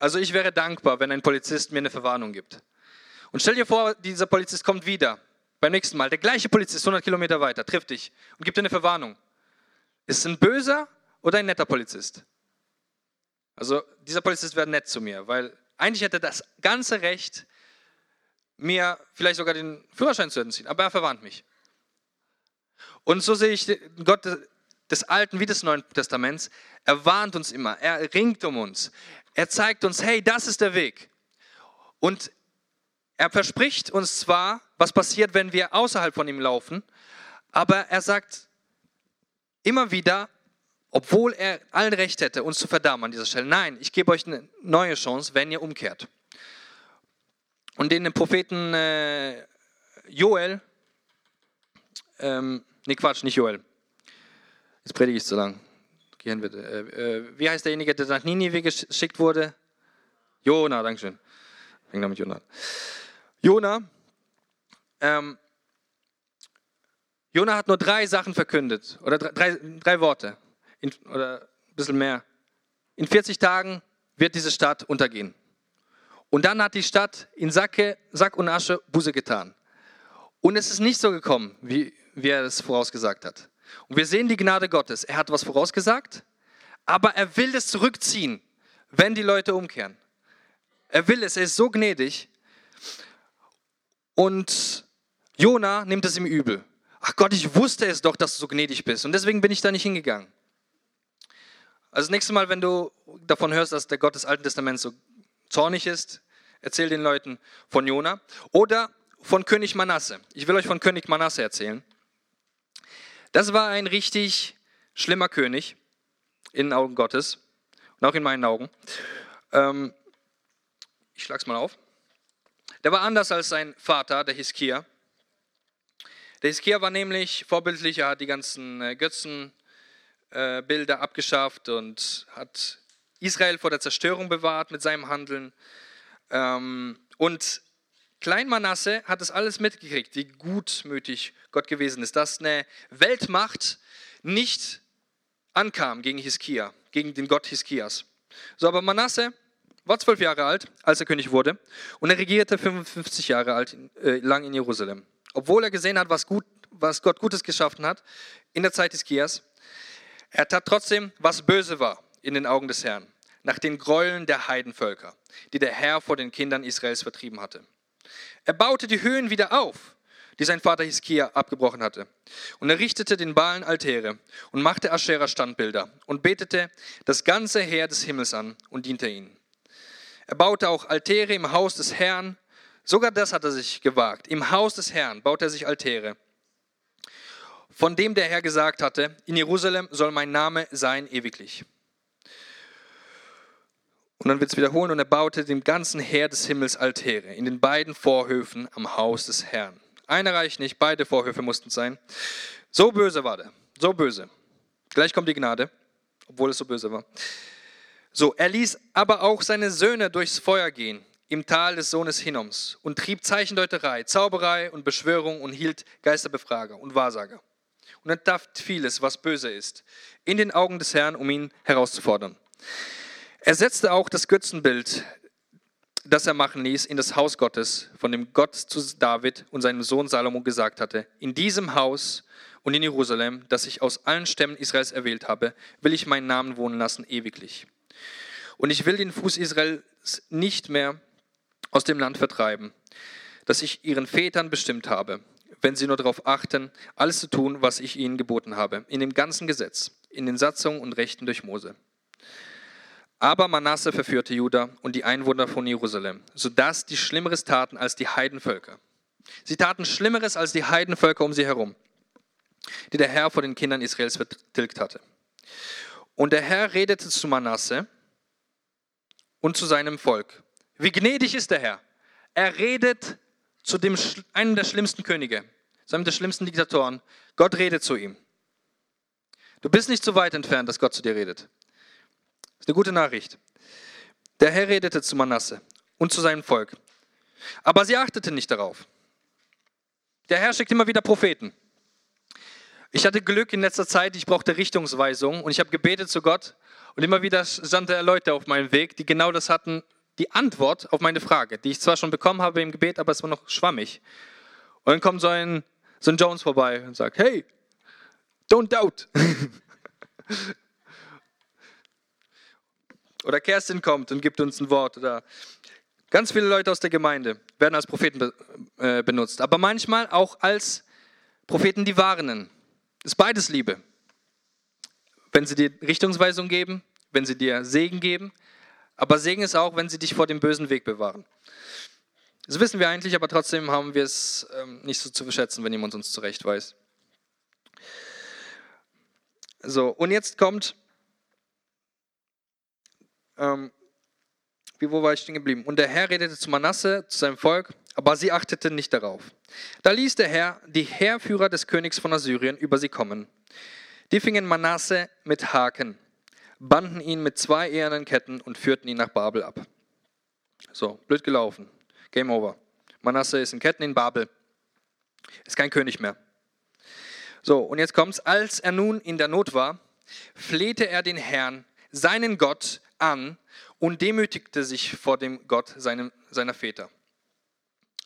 Also ich wäre dankbar, wenn ein Polizist mir eine Verwarnung gibt. Und stell dir vor, dieser Polizist kommt wieder beim nächsten Mal. Der gleiche Polizist 100 Kilometer weiter trifft dich und gibt dir eine Verwarnung. Ist es ein böser oder ein netter Polizist? Also dieser Polizist wäre nett zu mir, weil eigentlich hätte er das ganze Recht, mir vielleicht sogar den Führerschein zu entziehen, aber er verwarnt mich. Und so sehe ich Gott des Alten wie des Neuen Testaments. Er warnt uns immer, er ringt um uns, er zeigt uns, hey, das ist der Weg. Und er verspricht uns zwar, was passiert, wenn wir außerhalb von ihm laufen, aber er sagt immer wieder, obwohl er allen Recht hätte, uns zu verdammen an dieser Stelle, nein, ich gebe euch eine neue Chance, wenn ihr umkehrt. Und den Propheten äh, Joel, ähm, nee Quatsch, nicht Joel, jetzt predige ich zu lang. Gehirn bitte. Äh, äh, wie heißt derjenige, der nach Ninive geschickt wurde? Jona, Dankeschön. Fängt mit Jona Jona, ähm, Jona hat nur drei Sachen verkündet, oder drei, drei Worte in, oder ein bisschen mehr. In 40 Tagen wird diese Stadt untergehen. Und dann hat die Stadt in Sacke, Sack und Asche Buße getan. Und es ist nicht so gekommen, wie, wie er es vorausgesagt hat. Und wir sehen die Gnade Gottes. Er hat was vorausgesagt, aber er will es zurückziehen, wenn die Leute umkehren. Er will es, er ist so gnädig. Und Jona nimmt es ihm übel. Ach Gott, ich wusste es doch, dass du so gnädig bist. Und deswegen bin ich da nicht hingegangen. Also das nächste Mal, wenn du davon hörst, dass der Gott des Alten Testaments so zornig ist, erzähl den Leuten von Jona oder von König Manasse. Ich will euch von König Manasse erzählen. Das war ein richtig schlimmer König in den Augen Gottes und auch in meinen Augen. Ähm, ich schlag's mal auf. Der war anders als sein Vater, der Hiskia. Der Hiskia war nämlich vorbildlich, er hat die ganzen äh, Götzen äh, Bilder abgeschafft und hat Israel vor der Zerstörung bewahrt mit seinem Handeln. Ähm, und Klein Manasse hat es alles mitgekriegt, wie gutmütig Gott gewesen ist, dass eine Weltmacht nicht ankam gegen Hiskia, gegen den Gott Hiskias. So, aber Manasse war zwölf Jahre alt, als er König wurde, und er regierte 55 Jahre alt, äh, lang in Jerusalem. Obwohl er gesehen hat, was, gut, was Gott Gutes geschaffen hat in der Zeit Hiskias, er tat trotzdem, was böse war in den Augen des Herrn, nach den Gräueln der Heidenvölker, die der Herr vor den Kindern Israels vertrieben hatte. Er baute die Höhen wieder auf, die sein Vater Hiskia abgebrochen hatte. Und er richtete den Balen Altäre und machte Aschera Standbilder und betete das ganze Heer des Himmels an und diente ihnen. Er baute auch Altäre im Haus des Herrn. Sogar das hat er sich gewagt. Im Haus des Herrn baut er sich Altäre von dem der Herr gesagt hatte, in Jerusalem soll mein Name sein ewiglich. Und dann wird es wiederholen, und er baute dem ganzen Heer des Himmels Altäre in den beiden Vorhöfen am Haus des Herrn. Einer reicht nicht, beide Vorhöfe mussten sein. So böse war der, so böse. Gleich kommt die Gnade, obwohl es so böse war. So, er ließ aber auch seine Söhne durchs Feuer gehen, im Tal des Sohnes Hinnoms, und trieb Zeichendeuterei, Zauberei und Beschwörung und hielt Geisterbefrager und Wahrsager und tat vieles, was böse ist, in den Augen des Herrn, um ihn herauszufordern. Er setzte auch das Götzenbild, das er machen ließ, in das Haus Gottes, von dem Gott zu David und seinem Sohn Salomo gesagt hatte, in diesem Haus und in Jerusalem, das ich aus allen Stämmen Israels erwählt habe, will ich meinen Namen wohnen lassen ewiglich. Und ich will den Fuß Israels nicht mehr aus dem Land vertreiben, das ich ihren Vätern bestimmt habe, wenn sie nur darauf achten, alles zu tun, was ich ihnen geboten habe, in dem ganzen Gesetz, in den Satzungen und Rechten durch Mose. Aber Manasse verführte Juda und die Einwohner von Jerusalem, sodass die Schlimmeres taten als die Heidenvölker. Sie taten Schlimmeres als die Heidenvölker um sie herum, die der Herr vor den Kindern Israels vertilgt hatte. Und der Herr redete zu Manasse und zu seinem Volk. Wie gnädig ist der Herr? Er redet zu dem, einem der schlimmsten Könige, zu einem der schlimmsten Diktatoren. Gott redet zu ihm. Du bist nicht so weit entfernt, dass Gott zu dir redet. Das ist eine gute Nachricht. Der Herr redete zu Manasse und zu seinem Volk. Aber sie achteten nicht darauf. Der Herr schickt immer wieder Propheten. Ich hatte Glück in letzter Zeit, ich brauchte Richtungsweisung und ich habe gebetet zu Gott und immer wieder standen Leute auf meinem Weg, die genau das hatten, die Antwort auf meine Frage, die ich zwar schon bekommen habe im Gebet, aber es war noch schwammig. Und dann kommt so ein, so Jones vorbei und sagt, hey, don't doubt. oder Kerstin kommt und gibt uns ein Wort oder ganz viele Leute aus der Gemeinde werden als Propheten äh, benutzt, aber manchmal auch als Propheten, die warnen. Ist beides Liebe. Wenn sie dir Richtungsweisung geben, wenn sie dir Segen geben, aber Segen ist auch, wenn sie dich vor dem bösen Weg bewahren. Das wissen wir eigentlich, aber trotzdem haben wir es ähm, nicht so zu schätzen, wenn jemand uns zurecht weiß. So, und jetzt kommt, ähm, wie, wo war ich stehen geblieben? Und der Herr redete zu Manasse, zu seinem Volk, aber sie achteten nicht darauf. Da ließ der Herr die Heerführer des Königs von Assyrien über sie kommen. Die fingen Manasse mit Haken, banden ihn mit zwei ehernen Ketten und führten ihn nach Babel ab. So, blöd gelaufen. Game over. Manasse ist in Ketten in Babel. Ist kein König mehr. So, und jetzt kommt's. Als er nun in der Not war, flehte er den Herrn, seinen Gott, an und demütigte sich vor dem Gott seinem, seiner Väter.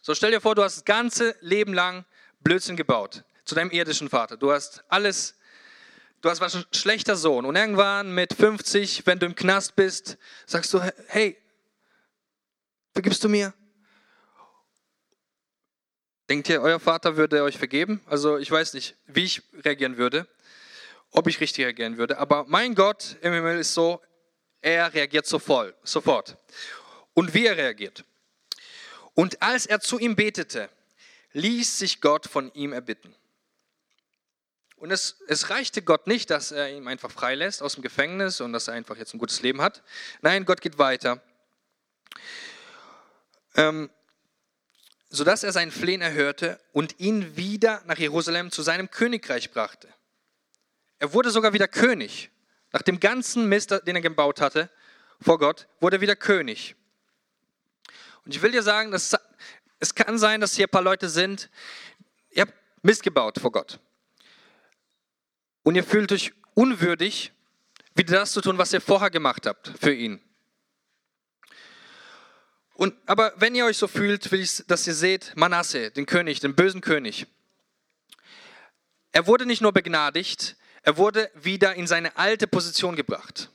So stell dir vor, du hast das ganze Leben lang Blödsinn gebaut zu deinem irdischen Vater. Du hast alles, du hast was ein schlechter Sohn. Und irgendwann mit 50, wenn du im Knast bist, sagst du, hey, vergibst du mir? Denkt ihr, euer Vater würde euch vergeben? Also ich weiß nicht, wie ich reagieren würde, ob ich richtig reagieren würde. Aber mein Gott im Himmel ist so, er reagiert sofort. Und wie er reagiert. Und als er zu ihm betete, ließ sich Gott von ihm erbitten. Und es, es reichte Gott nicht, dass er ihn einfach freilässt aus dem Gefängnis und dass er einfach jetzt ein gutes Leben hat. Nein, Gott geht weiter. Ähm, sodass er sein Flehen erhörte und ihn wieder nach Jerusalem zu seinem Königreich brachte. Er wurde sogar wieder König. Nach dem ganzen Mist, den er gebaut hatte vor Gott, wurde er wieder König. Und ich will dir sagen, dass es kann sein, dass hier ein paar Leute sind, ihr habt Mist gebaut vor Gott. Und ihr fühlt euch unwürdig, wieder das zu tun, was ihr vorher gemacht habt für ihn. Und, aber wenn ihr euch so fühlt, will ich, dass ihr seht, Manasse, den König, den bösen König. Er wurde nicht nur begnadigt, er wurde wieder in seine alte Position gebracht.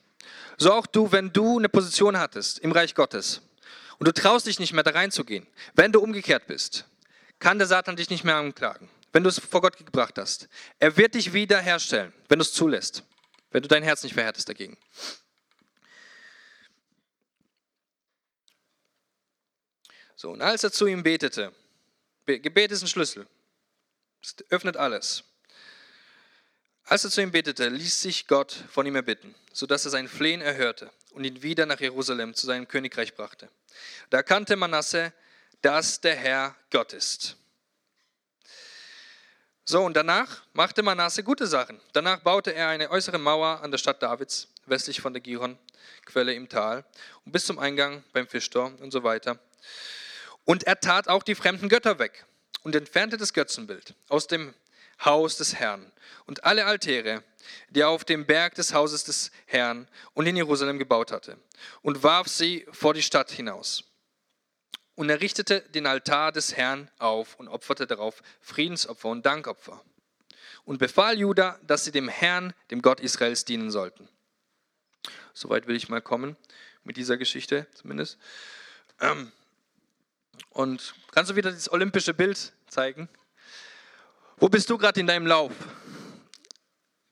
So auch du, wenn du eine Position hattest im Reich Gottes und du traust dich nicht mehr da reinzugehen, wenn du umgekehrt bist, kann der Satan dich nicht mehr anklagen, wenn du es vor Gott gebracht hast. Er wird dich wieder herstellen, wenn du es zulässt, wenn du dein Herz nicht verhärtest dagegen. So, und als er zu ihm betete, Gebet ist ein Schlüssel, es öffnet alles. Als er zu ihm betete, ließ sich Gott von ihm erbitten, sodass er sein Flehen erhörte und ihn wieder nach Jerusalem zu seinem Königreich brachte. Da erkannte Manasse, dass der Herr Gott ist. So, und danach machte Manasse gute Sachen. Danach baute er eine äußere Mauer an der Stadt Davids, westlich von der Gihon-Quelle im Tal, und bis zum Eingang beim Fischtor und so weiter. Und er tat auch die fremden Götter weg und entfernte das Götzenbild aus dem Haus des Herrn und alle Altäre, die er auf dem Berg des Hauses des Herrn und in Jerusalem gebaut hatte, und warf sie vor die Stadt hinaus. Und er richtete den Altar des Herrn auf und opferte darauf Friedensopfer und Dankopfer. Und befahl Juda, dass sie dem Herrn, dem Gott Israels, dienen sollten. Soweit will ich mal kommen, mit dieser Geschichte zumindest. Ähm, und kannst du wieder das olympische Bild zeigen? Wo bist du gerade in deinem Lauf?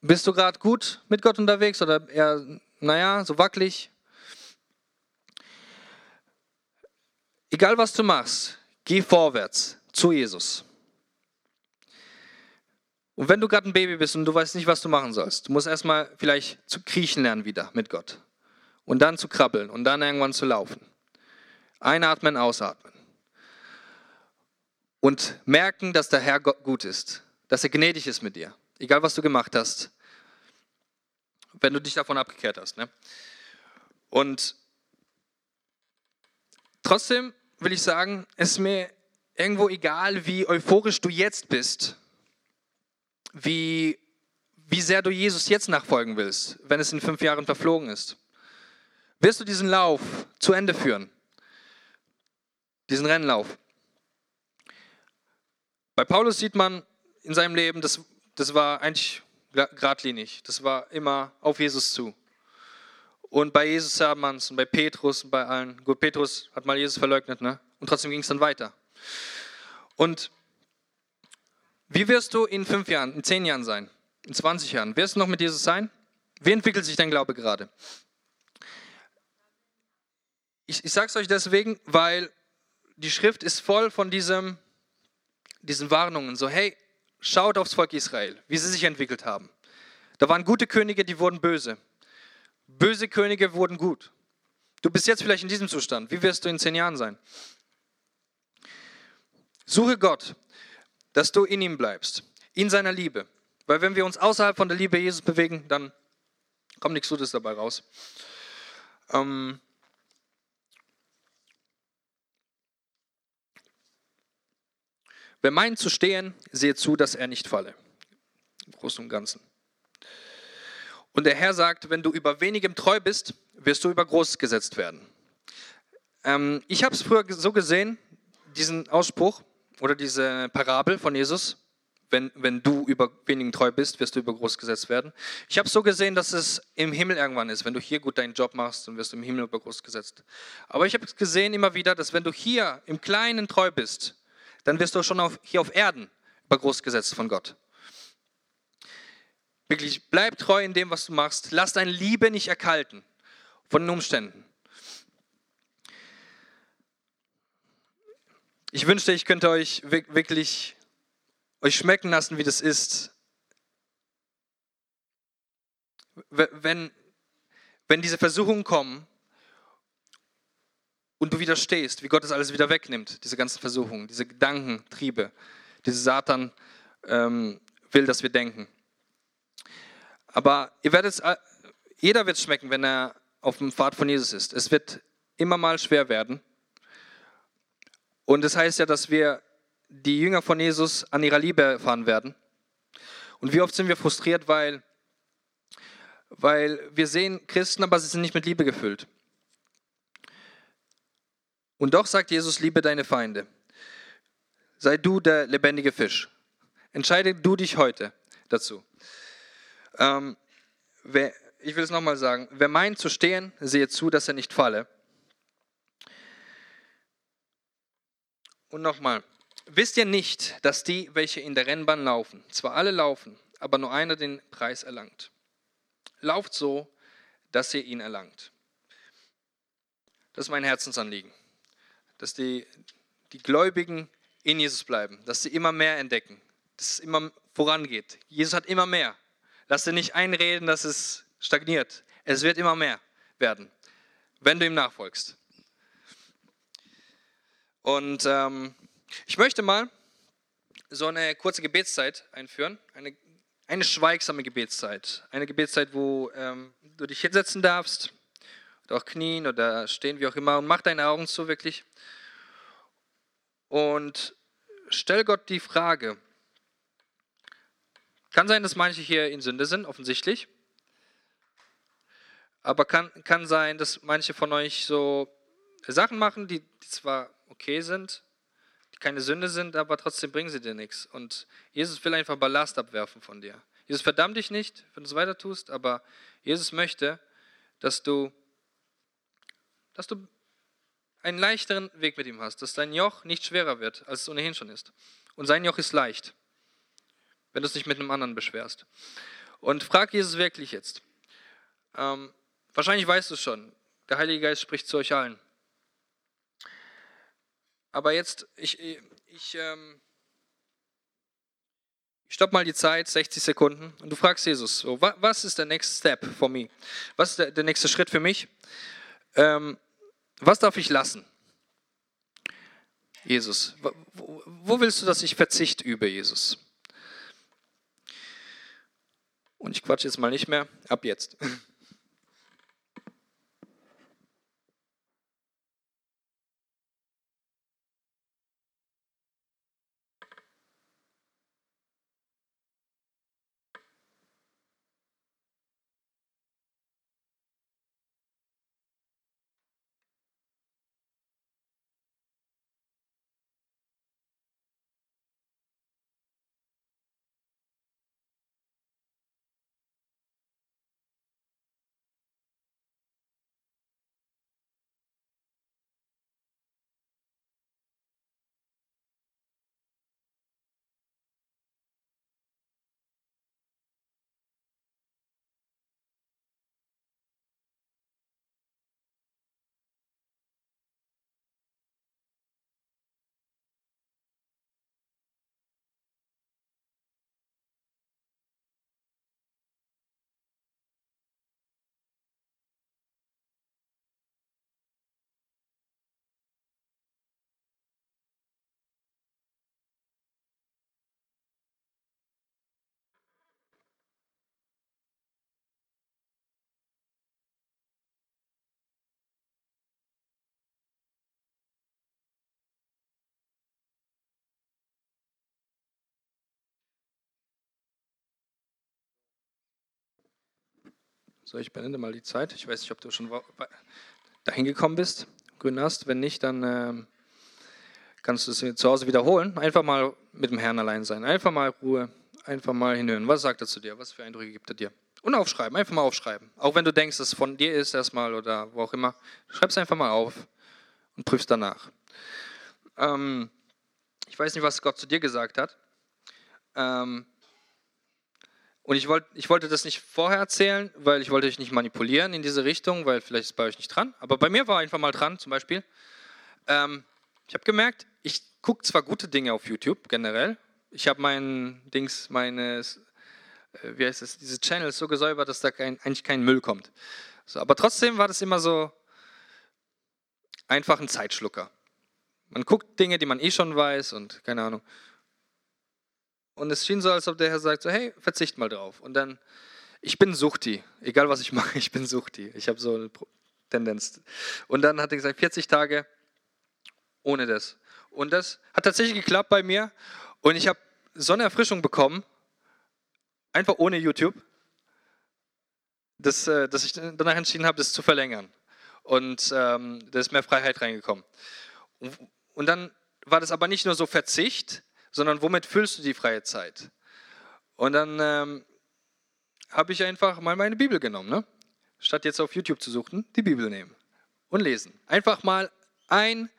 Bist du gerade gut mit Gott unterwegs oder eher, naja, so wackelig? Egal was du machst, geh vorwärts zu Jesus. Und wenn du gerade ein Baby bist und du weißt nicht, was du machen sollst, du musst erstmal vielleicht zu kriechen lernen wieder mit Gott. Und dann zu krabbeln und dann irgendwann zu laufen. Einatmen, ausatmen und merken, dass der Herr gut ist, dass er gnädig ist mit dir, egal was du gemacht hast, wenn du dich davon abgekehrt hast. Ne? Und trotzdem will ich sagen, es ist mir irgendwo egal, wie euphorisch du jetzt bist, wie wie sehr du Jesus jetzt nachfolgen willst, wenn es in fünf Jahren verflogen ist. Wirst du diesen Lauf zu Ende führen? Diesen Rennlauf? Bei Paulus sieht man in seinem Leben, das, das war eigentlich geradlinig. Das war immer auf Jesus zu. Und bei Jesus sah man es und bei Petrus und bei allen. Gut, Petrus hat mal Jesus verleugnet, ne? Und trotzdem ging es dann weiter. Und wie wirst du in fünf Jahren, in zehn Jahren sein? In 20 Jahren? Wirst du noch mit Jesus sein? Wie entwickelt sich dein Glaube gerade? Ich, ich sage es euch deswegen, weil die Schrift ist voll von diesem, diesen Warnungen. So, hey, schaut aufs Volk Israel, wie sie sich entwickelt haben. Da waren gute Könige, die wurden böse. Böse Könige wurden gut. Du bist jetzt vielleicht in diesem Zustand. Wie wirst du in zehn Jahren sein? Suche Gott, dass du in ihm bleibst, in seiner Liebe. Weil wenn wir uns außerhalb von der Liebe Jesus bewegen, dann kommt nichts Gutes dabei raus. Ähm Wer meint zu stehen, sehe zu, dass er nicht falle. Im Großen und Ganzen. Und der Herr sagt, wenn du über wenigem treu bist, wirst du über Großes gesetzt werden. Ähm, ich habe es früher so gesehen, diesen Ausspruch oder diese Parabel von Jesus, wenn, wenn du über wenigen treu bist, wirst du über groß gesetzt werden. Ich habe es so gesehen, dass es im Himmel irgendwann ist. Wenn du hier gut deinen Job machst, dann wirst du im Himmel über groß gesetzt. Aber ich habe es gesehen immer wieder, dass wenn du hier im Kleinen treu bist, dann wirst du schon auf, hier auf Erden über groß gesetzt von Gott. Wirklich, bleib treu in dem, was du machst. Lass deine Liebe nicht erkalten von den Umständen. Ich wünschte, ich könnte euch wirklich euch schmecken lassen, wie das ist. Wenn, wenn diese Versuchungen kommen und du widerstehst, wie Gott das alles wieder wegnimmt, diese ganzen Versuchungen, diese Gedankentriebe, diese Satan ähm, will, dass wir denken. Aber ihr werdet jeder wird schmecken, wenn er auf dem Pfad von Jesus ist. Es wird immer mal schwer werden. Und das heißt ja, dass wir die Jünger von Jesus an ihrer Liebe erfahren werden. Und wie oft sind wir frustriert, weil, weil wir sehen Christen, aber sie sind nicht mit Liebe gefüllt. Und doch sagt Jesus, liebe deine Feinde. Sei du der lebendige Fisch. Entscheide du dich heute dazu. Ähm, wer, ich will es nochmal sagen. Wer meint zu stehen, sehe zu, dass er nicht falle. Und nochmal, Wisst ihr nicht, dass die, welche in der Rennbahn laufen, zwar alle laufen, aber nur einer den Preis erlangt? Lauft so, dass ihr ihn erlangt. Das ist mein Herzensanliegen, dass die, die Gläubigen in Jesus bleiben, dass sie immer mehr entdecken, dass es immer vorangeht. Jesus hat immer mehr. Lass dir nicht einreden, dass es stagniert. Es wird immer mehr werden, wenn du ihm nachfolgst. Und ähm, ich möchte mal so eine kurze Gebetszeit einführen, eine, eine schweigsame Gebetszeit. Eine Gebetszeit, wo ähm, du dich hinsetzen darfst, auch knien oder stehen, wie auch immer, und mach deine Augen zu wirklich. Und stell Gott die Frage. Kann sein, dass manche hier in Sünde sind, offensichtlich. Aber kann, kann sein, dass manche von euch so Sachen machen, die, die zwar okay sind, keine Sünde sind, aber trotzdem bringen sie dir nichts. Und Jesus will einfach Ballast abwerfen von dir. Jesus verdammt dich nicht, wenn du es weiter tust, aber Jesus möchte, dass du, dass du einen leichteren Weg mit ihm hast, dass dein Joch nicht schwerer wird, als es ohnehin schon ist. Und sein Joch ist leicht, wenn du es nicht mit einem anderen beschwerst. Und frag Jesus wirklich jetzt. Ähm, wahrscheinlich weißt du es schon. Der Heilige Geist spricht zu euch allen. Aber jetzt, ich, ich, ähm, ich stopp mal die Zeit, 60 Sekunden, und du fragst Jesus, so, was ist der next step for me? Was ist der, der nächste Schritt für mich? Ähm, was darf ich lassen? Jesus, wo, willst du, dass ich Verzicht übe, Jesus? Und ich quatsche jetzt mal nicht mehr, ab jetzt. So, ich beende mal die Zeit. Ich weiß nicht, ob du schon dahin gekommen bist, grün hast. Wenn nicht, dann äh, kannst du es zu Hause wiederholen. Einfach mal mit dem Herrn allein sein. Einfach mal Ruhe. Einfach mal hinhören. Was sagt er zu dir? Was für Eindrücke gibt er dir? Und aufschreiben. Einfach mal aufschreiben. Auch wenn du denkst, dass es von dir ist erstmal oder wo auch immer. Schreib es einfach mal auf und prüfst danach. Ähm, ich weiß nicht, was Gott zu dir gesagt hat. Ähm, und ich, wollt, ich wollte das nicht vorher erzählen, weil ich wollte euch nicht manipulieren in diese Richtung, weil vielleicht ist bei euch nicht dran. Aber bei mir war einfach mal dran, zum Beispiel. Ähm, ich habe gemerkt, ich gucke zwar gute Dinge auf YouTube generell. Ich habe mein Dings, meine, äh, wie heißt es, diese Channels so gesäubert, dass da kein, eigentlich kein Müll kommt. So, aber trotzdem war das immer so einfach ein Zeitschlucker. Man guckt Dinge, die man eh schon weiß und keine Ahnung. Und es schien so, als ob der Herr sagt, so, hey, verzicht mal drauf. Und dann, ich bin Suchti, egal was ich mache, ich bin Suchti. Ich habe so eine Tendenz. Und dann hat er gesagt, 40 Tage ohne das. Und das hat tatsächlich geklappt bei mir. Und ich habe so eine Erfrischung bekommen, einfach ohne YouTube, dass, äh, dass ich danach entschieden habe, das zu verlängern. Und ähm, da ist mehr Freiheit reingekommen. Und, und dann war das aber nicht nur so Verzicht, sondern womit füllst du die freie Zeit? Und dann ähm, habe ich einfach mal meine Bibel genommen. Ne? Statt jetzt auf YouTube zu suchen, die Bibel nehmen und lesen. Einfach mal ein,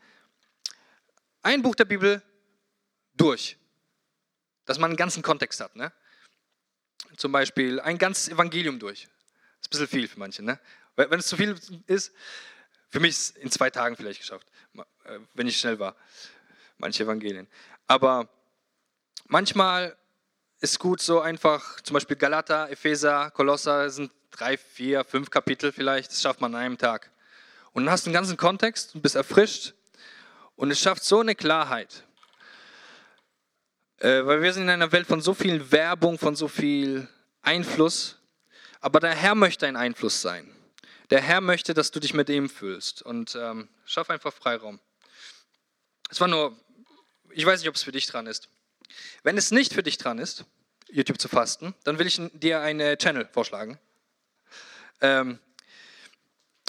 ein Buch der Bibel durch, dass man einen ganzen Kontext hat. Ne? Zum Beispiel ein ganzes Evangelium durch. Das ist ein bisschen viel für manche. Ne? Wenn es zu viel ist, für mich ist es in zwei Tagen vielleicht geschafft, äh, wenn ich schnell war. Manche Evangelien. Aber Manchmal ist gut so einfach, zum Beispiel Galater, Epheser, Kolosser sind drei, vier, fünf Kapitel vielleicht, das schafft man an einem Tag. Und dann hast du den ganzen Kontext und bist erfrischt und es schafft so eine Klarheit. Äh, weil wir sind in einer Welt von so viel Werbung, von so viel Einfluss, aber der Herr möchte ein Einfluss sein. Der Herr möchte, dass du dich mit ihm fühlst und ähm, schaff einfach Freiraum. Es war nur, ich weiß nicht, ob es für dich dran ist. Wenn es nicht für dich dran ist, YouTube zu fasten, dann will ich dir eine Channel vorschlagen. Ähm,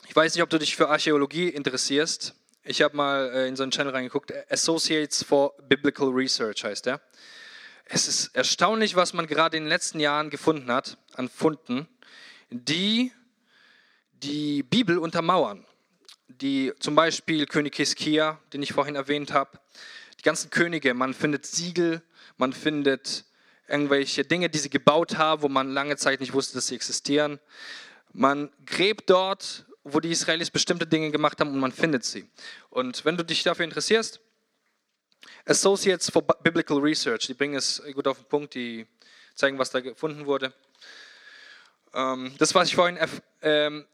ich weiß nicht, ob du dich für Archäologie interessierst. Ich habe mal äh, in so einen Channel reingeguckt. Associates for Biblical Research heißt der. Es ist erstaunlich, was man gerade in den letzten Jahren gefunden hat an Funden, die die Bibel untermauern. Die zum Beispiel König Hiskia, den ich vorhin erwähnt habe, die ganzen Könige, man findet Siegel, man findet irgendwelche Dinge, die sie gebaut haben, wo man lange Zeit nicht wusste, dass sie existieren. Man gräbt dort, wo die Israelis bestimmte Dinge gemacht haben und man findet sie. Und wenn du dich dafür interessierst, Associates for Biblical Research, die bringen es gut auf den Punkt, die zeigen, was da gefunden wurde. Ähm, das, was ich vorhin ähm,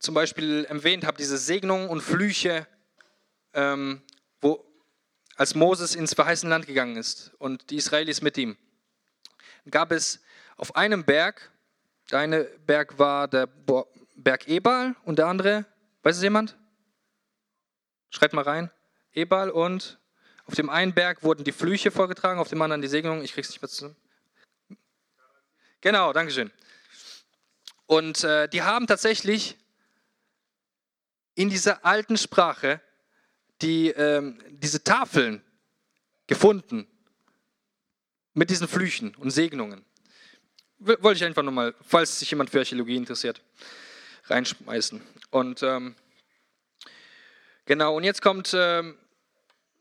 zum Beispiel erwähnt habe, diese Segnungen und Flüche, ähm, wo als Moses ins verheißene Land gegangen ist und die Israelis mit ihm, gab es auf einem Berg, der eine Berg war der Berg Ebal und der andere, weiß es jemand? Schreibt mal rein. Ebal und auf dem einen Berg wurden die Flüche vorgetragen, auf dem anderen die Segnung. Ich krieg's nicht mehr zusammen. Genau, Dankeschön. Und äh, die haben tatsächlich in dieser alten Sprache die, ähm, diese Tafeln gefunden mit diesen Flüchen und Segnungen. Wollte ich einfach nochmal, falls sich jemand für Archäologie interessiert, reinschmeißen. Und ähm, genau, und jetzt kommt, ähm,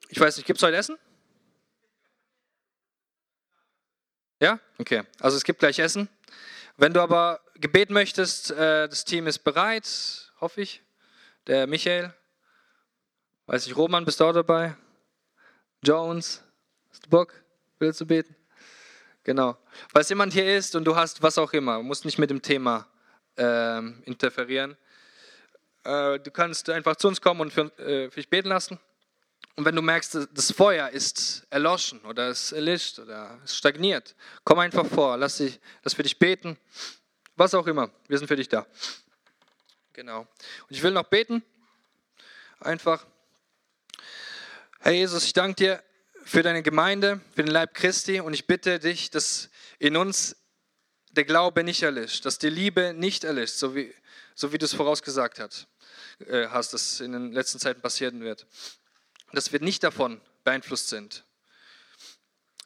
ich weiß nicht, gibt es heute Essen? Ja? Okay, also es gibt gleich Essen. Wenn du aber Gebet möchtest, äh, das Team ist bereit, hoffe ich. Der Michael, Weiß ich, Roman, bist du auch dabei? Jones, hast du Bock? Willst du beten? Genau. Falls jemand hier ist und du hast was auch immer, musst nicht mit dem Thema äh, interferieren. Äh, du kannst einfach zu uns kommen und für, äh, für dich beten lassen. Und wenn du merkst, das Feuer ist erloschen oder es erlischt oder es stagniert, komm einfach vor, lass, dich, lass für dich beten. Was auch immer, wir sind für dich da. Genau. Und ich will noch beten. Einfach. Herr Jesus, ich danke dir für deine Gemeinde, für den Leib Christi und ich bitte dich, dass in uns der Glaube nicht erlischt, dass die Liebe nicht erlischt, so wie, so wie du es vorausgesagt hast, äh, hast, dass in den letzten Zeiten passieren wird. Dass wir nicht davon beeinflusst sind,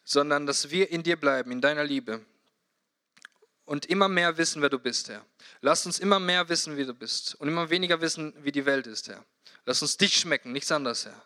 sondern dass wir in dir bleiben, in deiner Liebe und immer mehr wissen, wer du bist, Herr. Lass uns immer mehr wissen, wie du bist und immer weniger wissen, wie die Welt ist, Herr. Lass uns dich schmecken, nichts anderes, Herr.